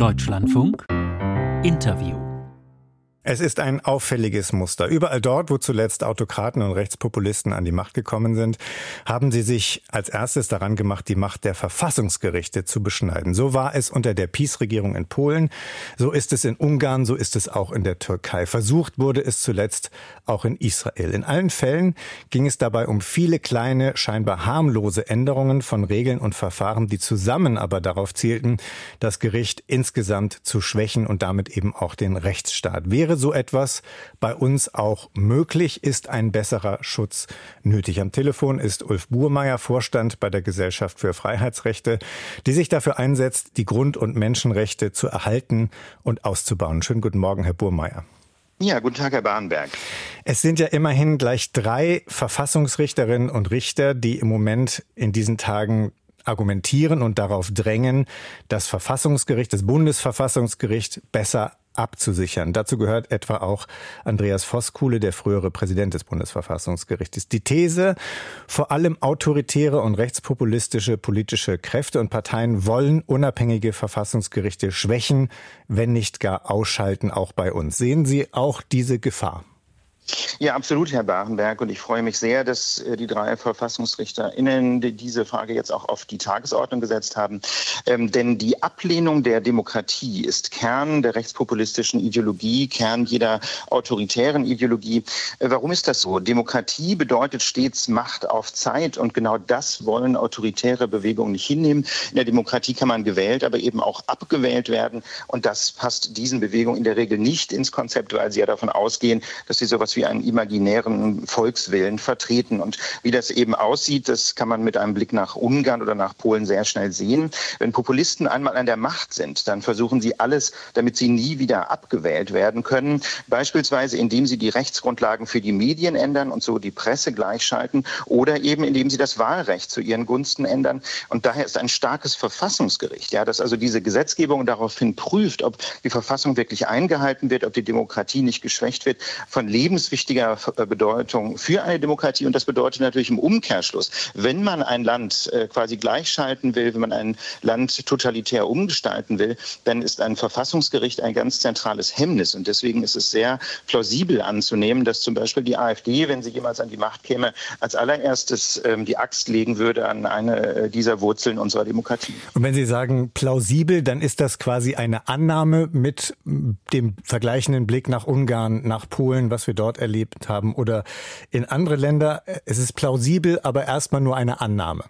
Deutschlandfunk. Interview es ist ein auffälliges Muster. Überall dort, wo zuletzt Autokraten und Rechtspopulisten an die Macht gekommen sind, haben sie sich als erstes daran gemacht, die Macht der Verfassungsgerichte zu beschneiden. So war es unter der PiS-Regierung in Polen, so ist es in Ungarn, so ist es auch in der Türkei. Versucht wurde es zuletzt auch in Israel. In allen Fällen ging es dabei um viele kleine, scheinbar harmlose Änderungen von Regeln und Verfahren, die zusammen aber darauf zielten, das Gericht insgesamt zu schwächen und damit eben auch den Rechtsstaat. Wäre Wäre so etwas bei uns auch möglich? Ist ein besserer Schutz nötig? Am Telefon ist Ulf Burmeier, Vorstand bei der Gesellschaft für Freiheitsrechte, die sich dafür einsetzt, die Grund- und Menschenrechte zu erhalten und auszubauen. Schönen guten Morgen, Herr Burmeier. Ja, guten Tag, Herr Bahnberg. Es sind ja immerhin gleich drei Verfassungsrichterinnen und Richter, die im Moment in diesen Tagen argumentieren und darauf drängen, das Verfassungsgericht, das Bundesverfassungsgericht besser abzusichern. Dazu gehört etwa auch Andreas Voskuhle, der frühere Präsident des Bundesverfassungsgerichtes. Die These, vor allem autoritäre und rechtspopulistische politische Kräfte und Parteien wollen unabhängige Verfassungsgerichte schwächen, wenn nicht gar ausschalten, auch bei uns. Sehen Sie auch diese Gefahr? Ja, absolut, Herr Barenberg. Und ich freue mich sehr, dass äh, die drei VerfassungsrichterInnen diese Frage jetzt auch auf die Tagesordnung gesetzt haben. Ähm, denn die Ablehnung der Demokratie ist Kern der rechtspopulistischen Ideologie, Kern jeder autoritären Ideologie. Äh, warum ist das so? Demokratie bedeutet stets Macht auf Zeit. Und genau das wollen autoritäre Bewegungen nicht hinnehmen. In der Demokratie kann man gewählt, aber eben auch abgewählt werden. Und das passt diesen Bewegungen in der Regel nicht ins Konzept, weil sie ja davon ausgehen, dass sie sowas wie einen imaginären Volkswillen vertreten. Und wie das eben aussieht, das kann man mit einem Blick nach Ungarn oder nach Polen sehr schnell sehen. Wenn Populisten einmal an der Macht sind, dann versuchen sie alles, damit sie nie wieder abgewählt werden können. Beispielsweise, indem sie die Rechtsgrundlagen für die Medien ändern und so die Presse gleichschalten oder eben indem sie das Wahlrecht zu ihren Gunsten ändern. Und daher ist ein starkes Verfassungsgericht, ja, das also diese Gesetzgebung daraufhin prüft, ob die Verfassung wirklich eingehalten wird, ob die Demokratie nicht geschwächt wird, von Lebens lebenswichtiger äh, Bedeutung für eine Demokratie. Und das bedeutet natürlich im Umkehrschluss, wenn man ein Land äh, quasi gleichschalten will, wenn man ein Land totalitär umgestalten will, dann ist ein Verfassungsgericht ein ganz zentrales Hemmnis. Und deswegen ist es sehr plausibel anzunehmen, dass zum Beispiel die AfD, wenn sie jemals an die Macht käme, als allererstes ähm, die Axt legen würde an eine äh, dieser Wurzeln unserer Demokratie. Und wenn Sie sagen plausibel, dann ist das quasi eine Annahme mit dem vergleichenden Blick nach Ungarn, nach Polen, was wir dort erlebt haben oder in andere Länder. Es ist plausibel, aber erstmal nur eine Annahme.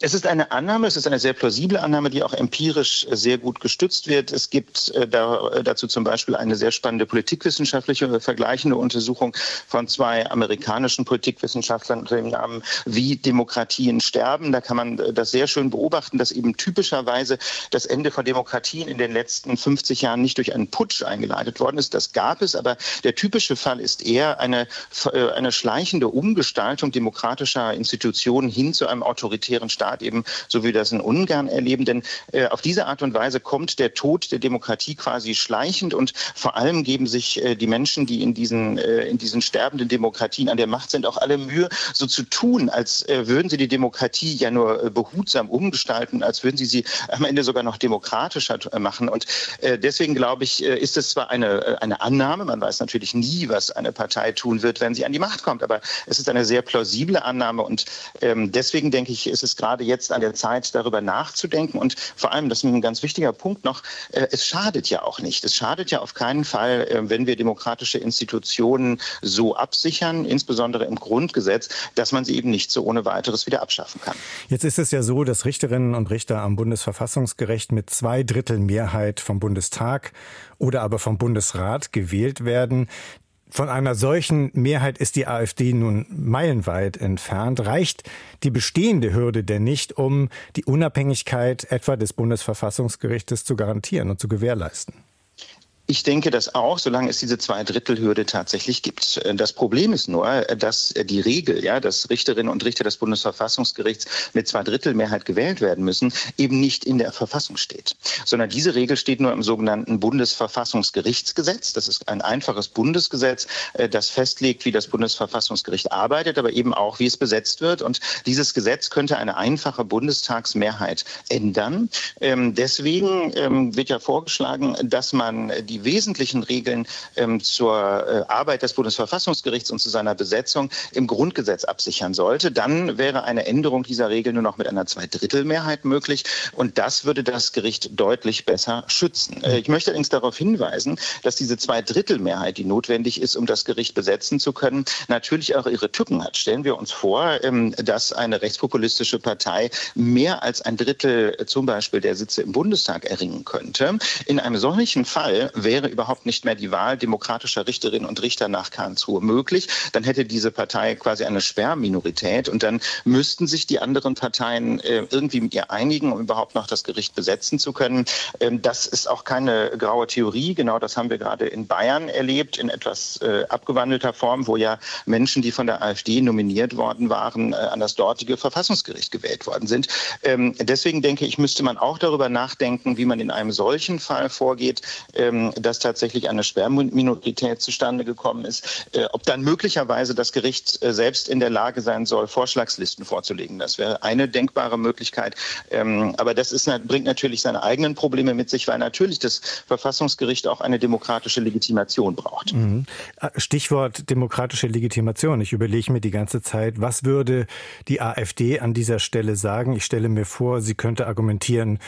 Es ist eine Annahme, es ist eine sehr plausible Annahme, die auch empirisch sehr gut gestützt wird. Es gibt äh, äh, dazu zum Beispiel eine sehr spannende politikwissenschaftliche äh, vergleichende Untersuchung von zwei amerikanischen Politikwissenschaftlern unter dem Namen Wie Demokratien sterben. Da kann man das sehr schön beobachten, dass eben typischerweise das Ende von Demokratien in den letzten 50 Jahren nicht durch einen Putsch eingeleitet worden ist. Das gab es, aber der typische Fall ist eher eine, eine schleichende Umgestaltung demokratischer Institutionen hin zu einem autoritären Staat. Staat eben, so wie wir das in Ungarn erleben. Denn äh, auf diese Art und Weise kommt der Tod der Demokratie quasi schleichend und vor allem geben sich äh, die Menschen, die in diesen, äh, in diesen sterbenden Demokratien an der Macht sind, auch alle Mühe, so zu tun, als äh, würden sie die Demokratie ja nur äh, behutsam umgestalten, als würden sie sie am Ende sogar noch demokratischer äh, machen. Und deswegen glaube ich, ist es zwar eine, eine Annahme, man weiß natürlich nie, was eine Partei tun wird, wenn sie an die Macht kommt, aber es ist eine sehr plausible Annahme und ähm, deswegen denke ich, ist es gerade gerade jetzt an der Zeit, darüber nachzudenken. Und vor allem, das ist ein ganz wichtiger Punkt noch, äh, es schadet ja auch nicht. Es schadet ja auf keinen Fall, äh, wenn wir demokratische Institutionen so absichern, insbesondere im Grundgesetz, dass man sie eben nicht so ohne weiteres wieder abschaffen kann. Jetzt ist es ja so, dass Richterinnen und Richter am Bundesverfassungsgericht mit zwei Drittel Mehrheit vom Bundestag oder aber vom Bundesrat gewählt werden. Von einer solchen Mehrheit ist die AfD nun meilenweit entfernt. Reicht die bestehende Hürde denn nicht, um die Unabhängigkeit etwa des Bundesverfassungsgerichtes zu garantieren und zu gewährleisten? Ich denke das auch, solange es diese Zweidrittelhürde tatsächlich gibt. Das Problem ist nur, dass die Regel, ja, dass Richterinnen und Richter des Bundesverfassungsgerichts mit Zweidrittelmehrheit gewählt werden müssen, eben nicht in der Verfassung steht, sondern diese Regel steht nur im sogenannten Bundesverfassungsgerichtsgesetz. Das ist ein einfaches Bundesgesetz, äh, das festlegt, wie das Bundesverfassungsgericht arbeitet, aber eben auch, wie es besetzt wird. Und dieses Gesetz könnte eine einfache Bundestagsmehrheit ändern. Ähm, deswegen ähm, wird ja vorgeschlagen, dass man die die wesentlichen Regeln ähm, zur äh, Arbeit des Bundesverfassungsgerichts und zu seiner Besetzung im Grundgesetz absichern sollte, dann wäre eine Änderung dieser Regel nur noch mit einer Zweidrittelmehrheit möglich. Und das würde das Gericht deutlich besser schützen. Äh, ich möchte allerdings darauf hinweisen, dass diese Zweidrittelmehrheit, die notwendig ist, um das Gericht besetzen zu können, natürlich auch ihre Tücken hat. Stellen wir uns vor, ähm, dass eine rechtspopulistische Partei mehr als ein Drittel äh, zum Beispiel der Sitze im Bundestag erringen könnte. In einem solchen Fall wäre überhaupt nicht mehr die Wahl demokratischer Richterinnen und Richter nach Karlsruhe möglich. Dann hätte diese Partei quasi eine Sperrminorität und dann müssten sich die anderen Parteien äh, irgendwie mit ihr einigen, um überhaupt noch das Gericht besetzen zu können. Ähm, das ist auch keine graue Theorie. Genau das haben wir gerade in Bayern erlebt, in etwas äh, abgewandelter Form, wo ja Menschen, die von der AfD nominiert worden waren, äh, an das dortige Verfassungsgericht gewählt worden sind. Ähm, deswegen denke ich, müsste man auch darüber nachdenken, wie man in einem solchen Fall vorgeht. Ähm, dass tatsächlich eine Sperrminorität zustande gekommen ist, äh, ob dann möglicherweise das Gericht äh, selbst in der Lage sein soll, Vorschlagslisten vorzulegen. Das wäre eine denkbare Möglichkeit. Ähm, aber das ist, bringt natürlich seine eigenen Probleme mit sich, weil natürlich das Verfassungsgericht auch eine demokratische Legitimation braucht. Mhm. Äh, Stichwort demokratische Legitimation. Ich überlege mir die ganze Zeit, was würde die AfD an dieser Stelle sagen? Ich stelle mir vor, sie könnte argumentieren,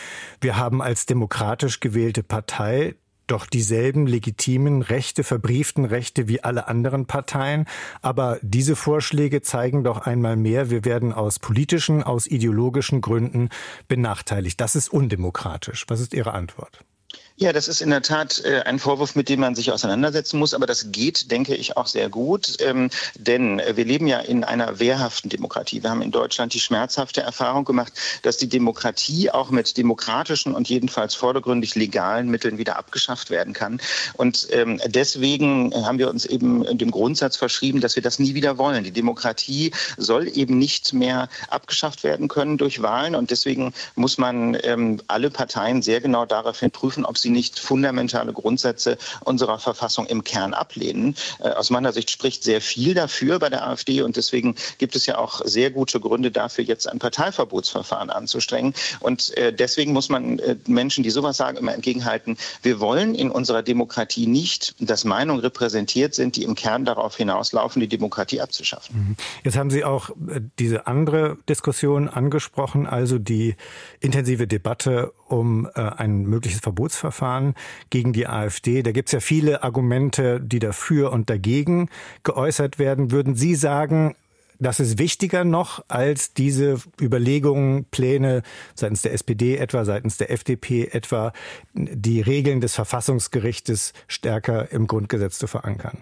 wir haben als demokratisch gewählte Partei doch dieselben legitimen Rechte, verbrieften Rechte wie alle anderen Parteien. Aber diese Vorschläge zeigen doch einmal mehr, wir werden aus politischen, aus ideologischen Gründen benachteiligt. Das ist undemokratisch. Was ist Ihre Antwort? Ja, das ist in der Tat äh, ein Vorwurf, mit dem man sich auseinandersetzen muss, aber das geht, denke ich, auch sehr gut, ähm, denn wir leben ja in einer wehrhaften Demokratie. Wir haben in Deutschland die schmerzhafte Erfahrung gemacht, dass die Demokratie auch mit demokratischen und jedenfalls vordergründig legalen Mitteln wieder abgeschafft werden kann. Und ähm, deswegen haben wir uns eben dem Grundsatz verschrieben, dass wir das nie wieder wollen. Die Demokratie soll eben nicht mehr abgeschafft werden können durch Wahlen und deswegen muss man ähm, alle Parteien sehr genau daraufhin prüfen, ob sie sie nicht fundamentale Grundsätze unserer Verfassung im Kern ablehnen. Äh, aus meiner Sicht spricht sehr viel dafür bei der AfD und deswegen gibt es ja auch sehr gute Gründe dafür, jetzt ein Parteiverbotsverfahren anzustrengen. Und äh, deswegen muss man äh, Menschen, die sowas sagen, immer entgegenhalten, wir wollen in unserer Demokratie nicht, dass Meinungen repräsentiert sind, die im Kern darauf hinauslaufen, die Demokratie abzuschaffen. Mhm. Jetzt haben Sie auch diese andere Diskussion angesprochen, also die intensive Debatte um ein mögliches Verbotsverfahren. Verfahren gegen die AfD. Da gibt es ja viele Argumente, die dafür und dagegen geäußert werden. Würden Sie sagen, das ist wichtiger noch als diese Überlegungen, Pläne seitens der SPD etwa, seitens der FDP etwa, die Regeln des Verfassungsgerichtes stärker im Grundgesetz zu verankern?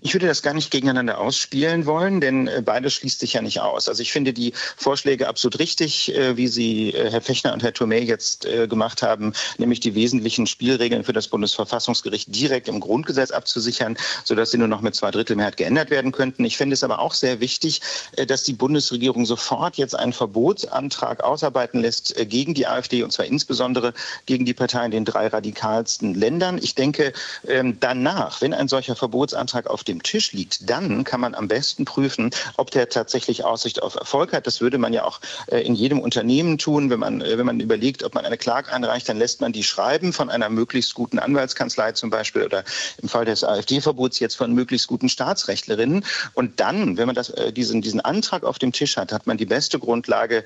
Ich würde das gar nicht gegeneinander ausspielen wollen, denn äh, beides schließt sich ja nicht aus. Also ich finde die Vorschläge absolut richtig, äh, wie sie äh, Herr Fechner und Herr Tomei jetzt gemacht haben, nämlich die wesentlichen Spielregeln für das Bundesverfassungsgericht direkt im Grundgesetz abzusichern, sodass sie nur noch mit Zweidrittelmehrheit geändert werden könnten. Ich finde es aber auch sehr wichtig, dass die Bundesregierung sofort jetzt einen Verbotsantrag ausarbeiten lässt gegen die AfD und zwar insbesondere gegen die Partei in den drei radikalsten Ländern. Ich denke, ähm, danach, wenn ein solcher Verbotsantrag auf dem Tisch liegt, dann kann man am besten prüfen, ob der tatsächlich Aussicht auf Erfolg hat. Das würde man ja auch äh, in jedem Unternehmen tun. Wenn man, äh, wenn man überlegt, ob man eine Klage einreicht, dann lässt man die schreiben von einer möglichst guten Anwaltskanzlei zum Beispiel oder im Fall des AfD-Verbots jetzt von möglichst guten Staatsrechtlerinnen. Und dann, wenn man das, äh, diesen, diesen Antrag auf dem Tisch hat, hat man die beste Grundlage,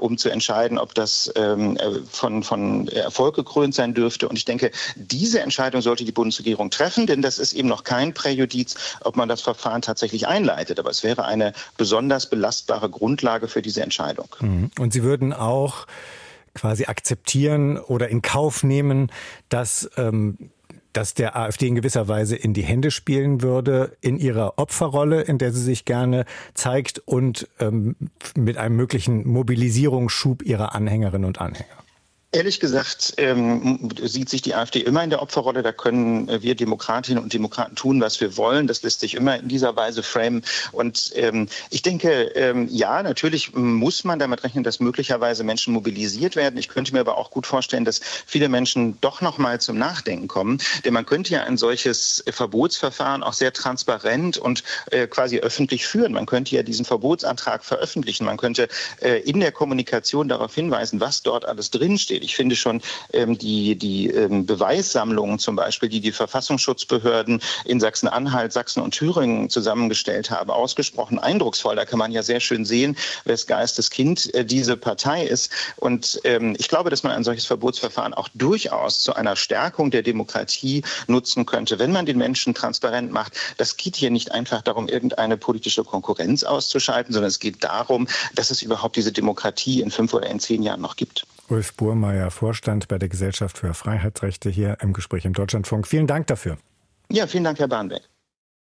um zu entscheiden, ob das ähm, von, von Erfolg gekrönt sein dürfte. Und ich denke, diese Entscheidung sollte die Bundesregierung treffen, denn das ist eben noch kein Präjudiz Justiz, ob man das Verfahren tatsächlich einleitet. Aber es wäre eine besonders belastbare Grundlage für diese Entscheidung. Mhm. Und Sie würden auch quasi akzeptieren oder in Kauf nehmen, dass ähm, dass der AfD in gewisser Weise in die Hände spielen würde in ihrer Opferrolle, in der sie sich gerne zeigt und ähm, mit einem möglichen Mobilisierungsschub ihrer Anhängerinnen und Anhänger. Ehrlich gesagt ähm, sieht sich die AfD immer in der Opferrolle. Da können wir Demokratinnen und Demokraten tun, was wir wollen. Das lässt sich immer in dieser Weise framen. Und ähm, ich denke, ähm, ja, natürlich muss man damit rechnen, dass möglicherweise Menschen mobilisiert werden. Ich könnte mir aber auch gut vorstellen, dass viele Menschen doch noch mal zum Nachdenken kommen. Denn man könnte ja ein solches Verbotsverfahren auch sehr transparent und äh, quasi öffentlich führen. Man könnte ja diesen Verbotsantrag veröffentlichen. Man könnte äh, in der Kommunikation darauf hinweisen, was dort alles drinsteht. Ich finde schon ähm, die, die ähm, Beweissammlungen zum Beispiel, die die Verfassungsschutzbehörden in Sachsen-Anhalt, Sachsen und Thüringen zusammengestellt haben, ausgesprochen eindrucksvoll. Da kann man ja sehr schön sehen, wes Geistes Kind äh, diese Partei ist. Und ähm, ich glaube, dass man ein solches Verbotsverfahren auch durchaus zu einer Stärkung der Demokratie nutzen könnte, wenn man den Menschen transparent macht. Das geht hier nicht einfach darum, irgendeine politische Konkurrenz auszuschalten, sondern es geht darum, dass es überhaupt diese Demokratie in fünf oder in zehn Jahren noch gibt. Ulf Burmeier, Vorstand bei der Gesellschaft für Freiheitsrechte hier im Gespräch im Deutschlandfunk. Vielen Dank dafür. Ja, vielen Dank, Herr Bahnbeck.